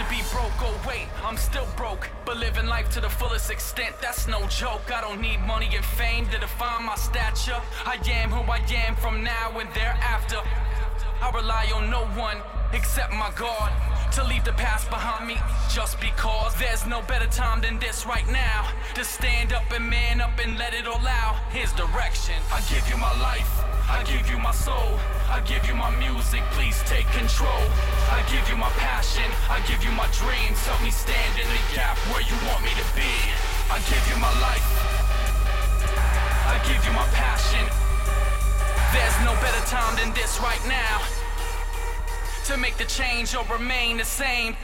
to be broke, oh wait, I'm still broke. But living life to the fullest extent, that's no joke. I don't need money and fame to define my stature. I am who I am from now and thereafter. I rely on no one except my God to leave the past behind me just because there's no better time than this right now to stand up and man up and let it all out. His direction. I give you my life, I give you my soul, I give you my music, please take control. I give you my passion, I give you my dreams, help me stand in the gap where you want me to be. I give you my life, I give you my passion. There's no better time than this right now to make the change or remain the same.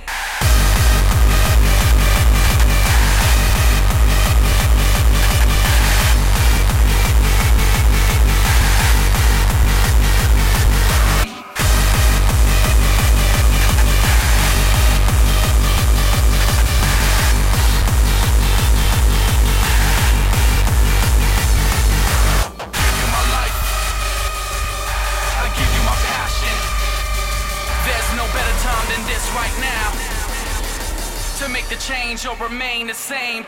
Change or remain the same.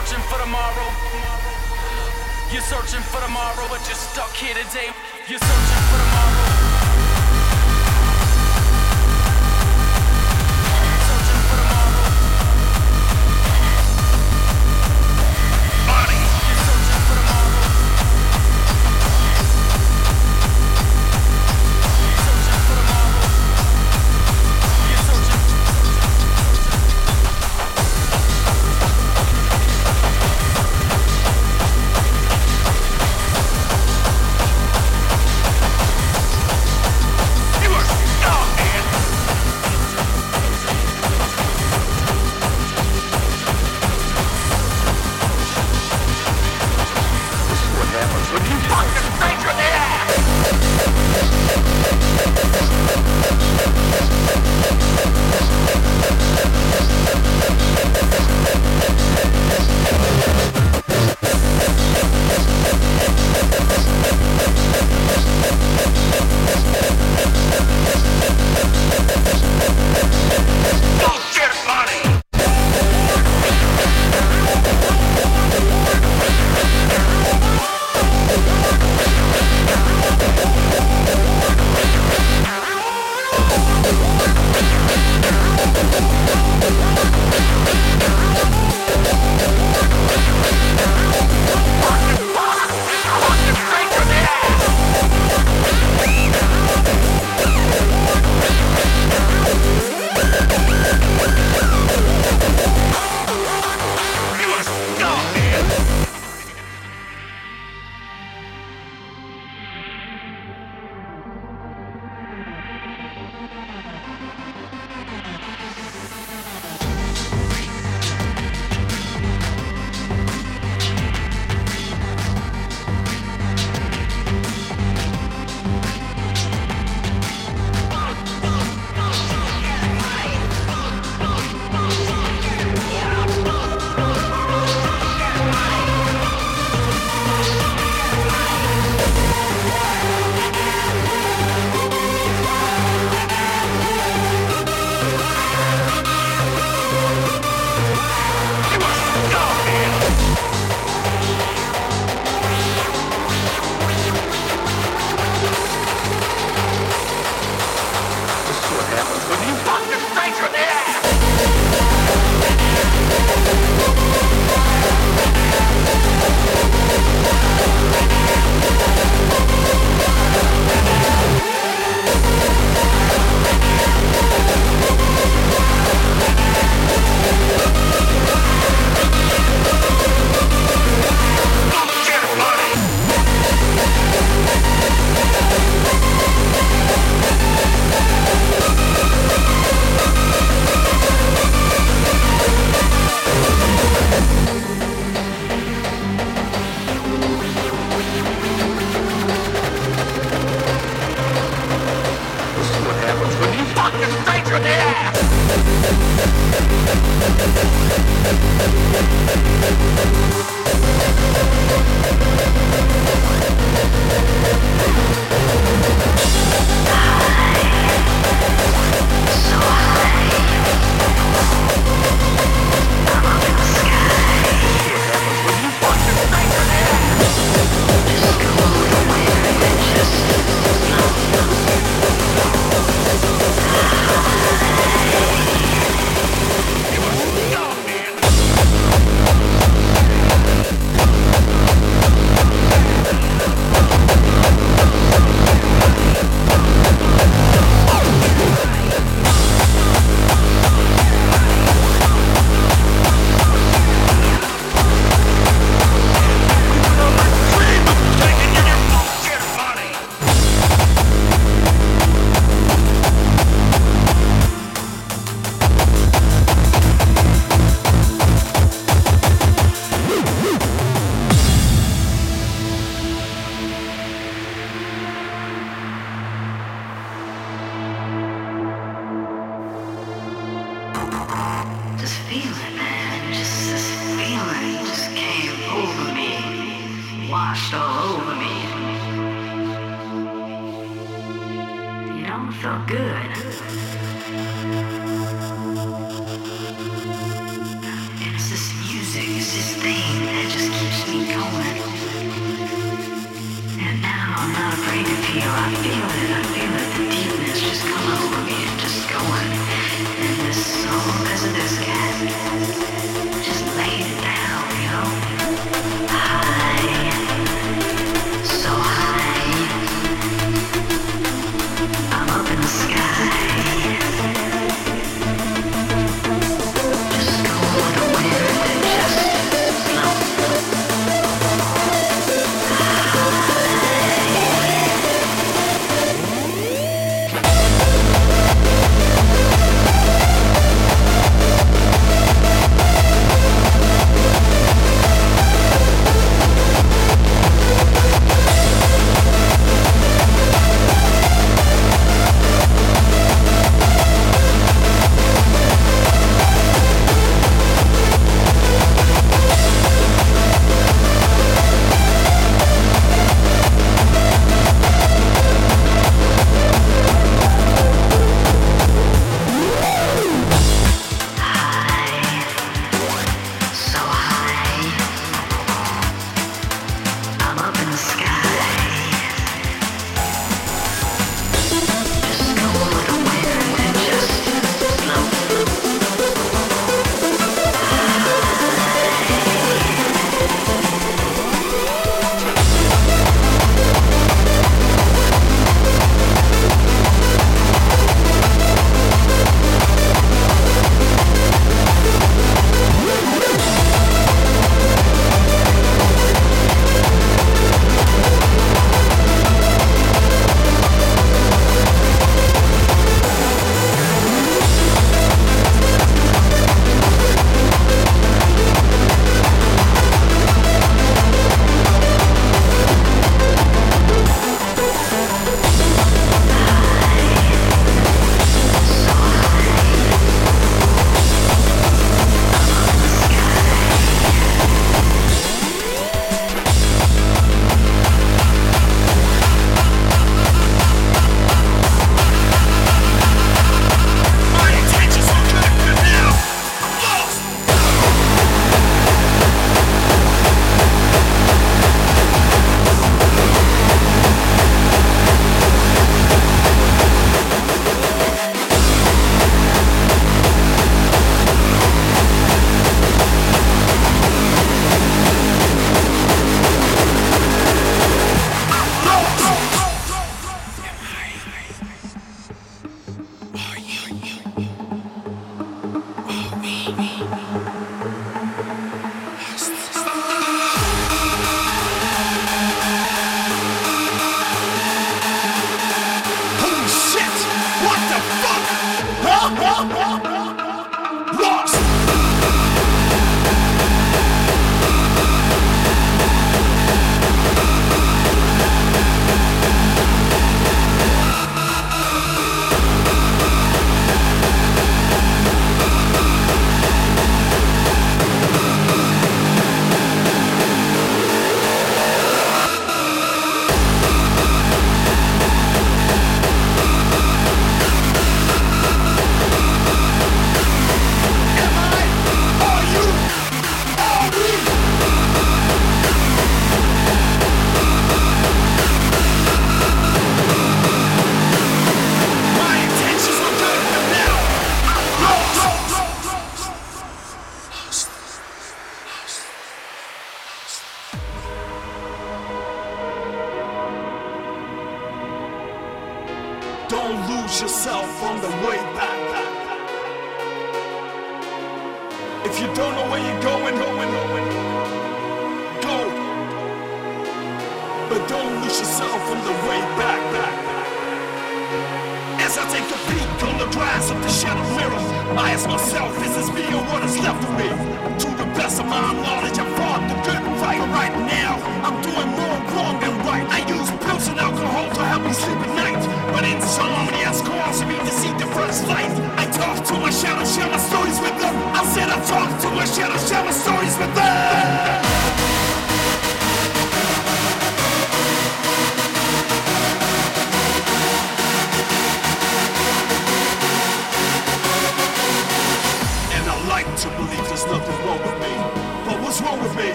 searching for tomorrow. You're searching for tomorrow, but you're stuck here today. You're searching for tomorrow.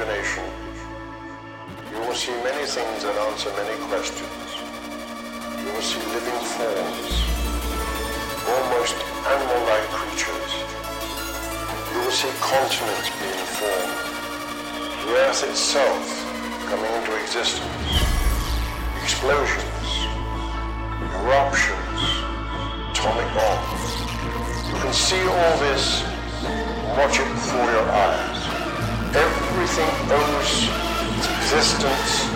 Imagination, you will see many things that answer many questions. You will see living forms, almost animal-like creatures. You will see continents being formed, the earth itself coming into existence, explosions, eruptions, atomic bombs. You can see all this watch it before your eyes. Everything owes its existence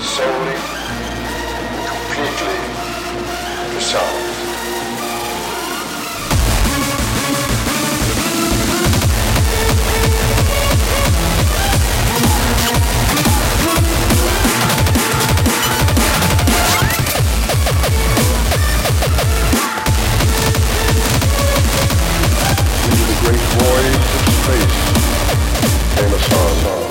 solely completely to sound. Space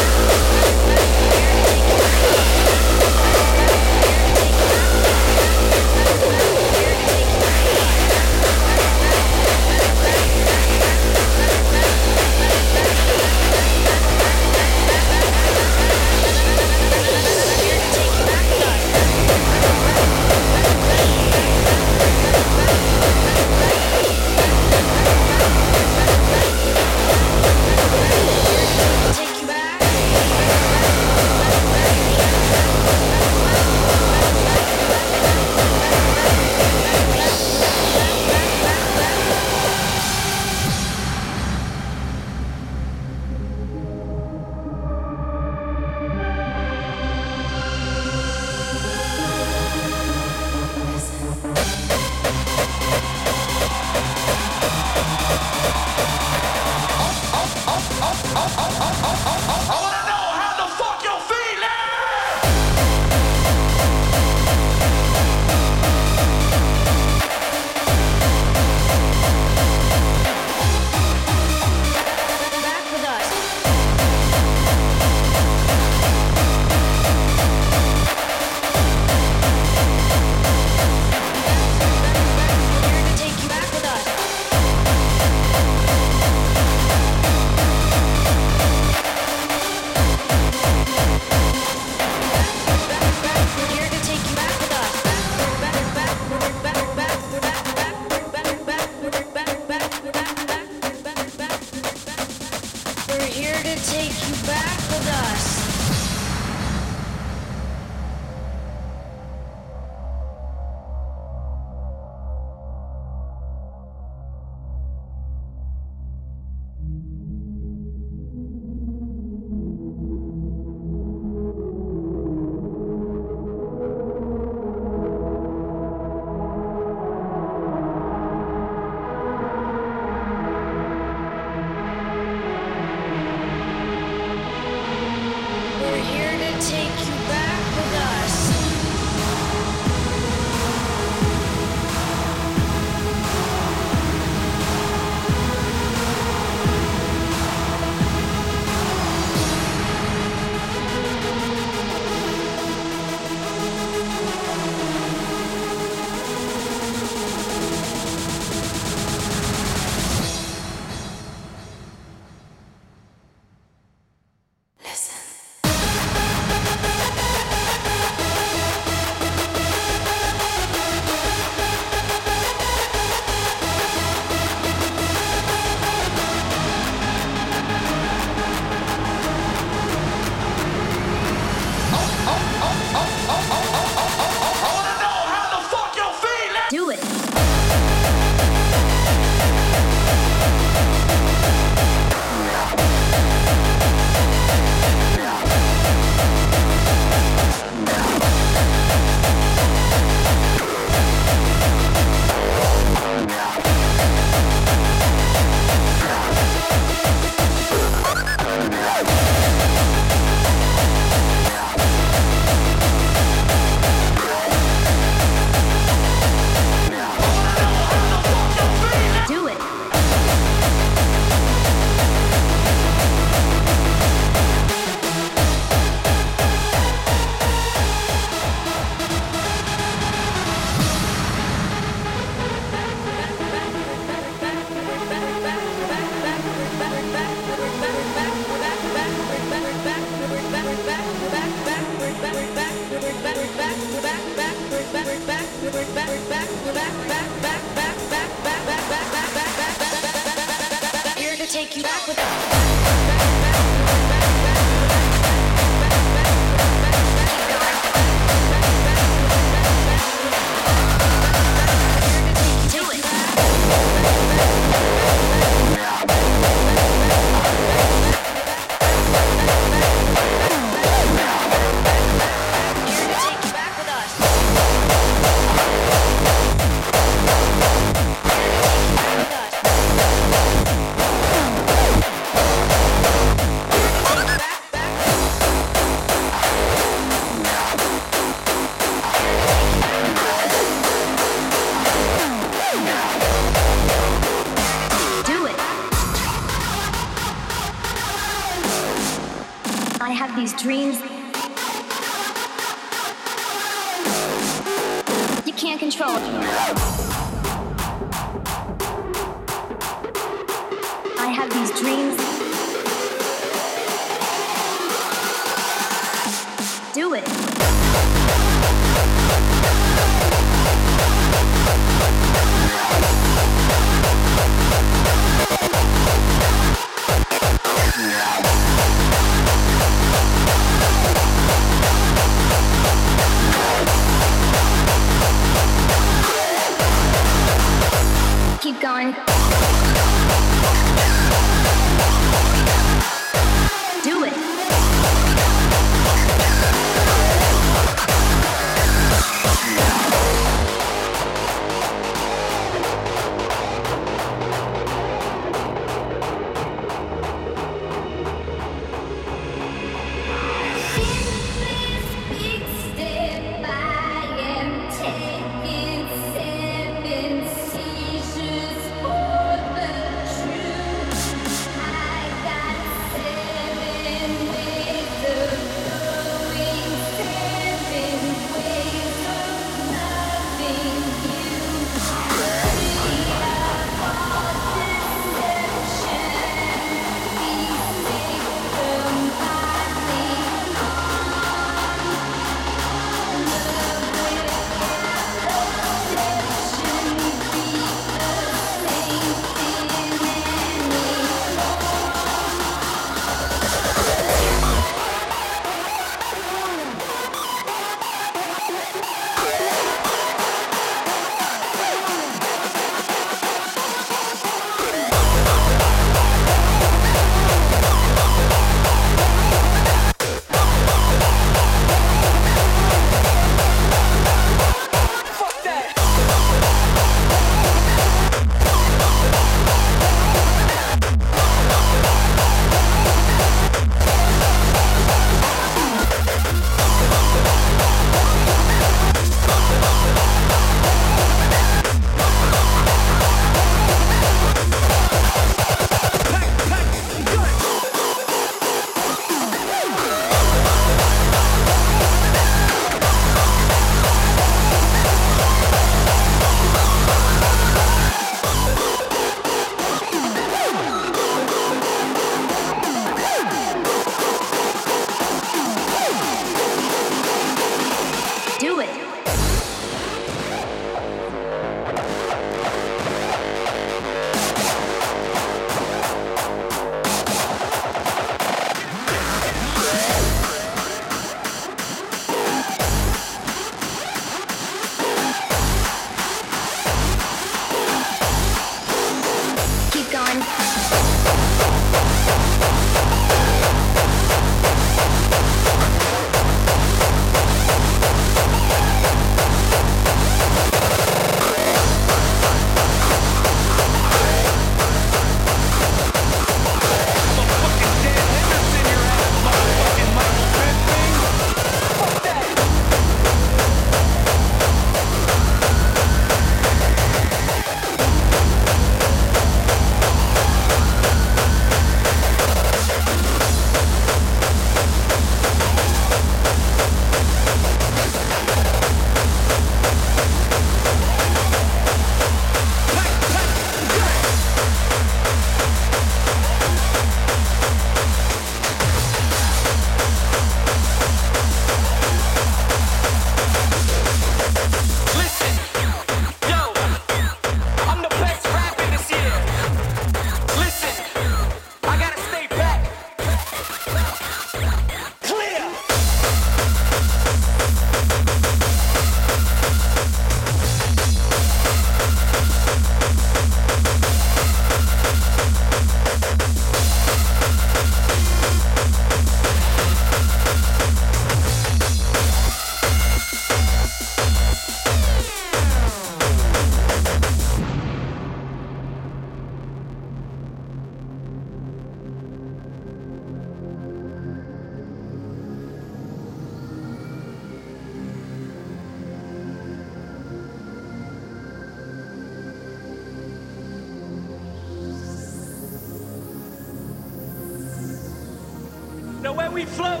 a where we float?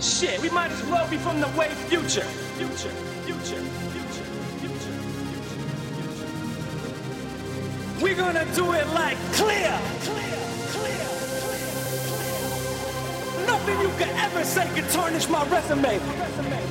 Shit, we might as well be from the way future. Future, future, future, future, future. We're gonna do it like clear, clear, clear, clear, clear. Nothing you could ever say could tarnish my resume. Resume.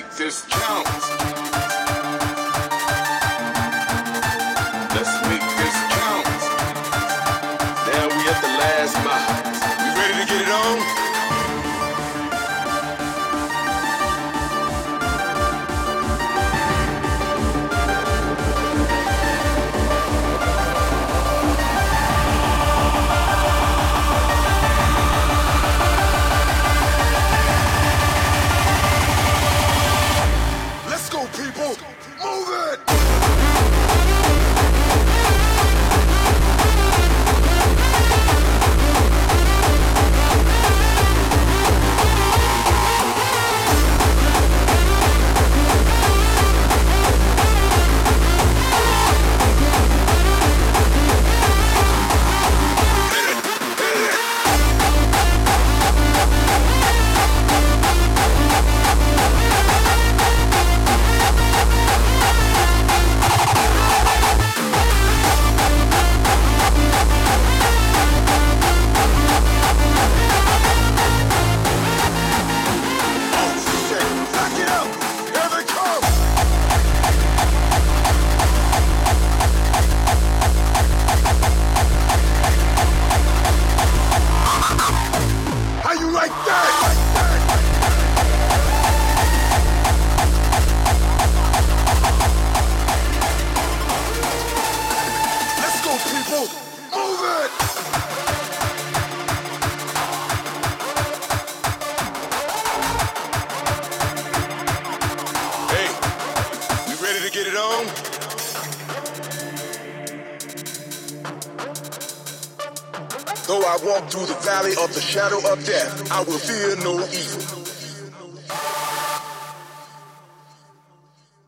Make this count. The shadow of death, I will fear no.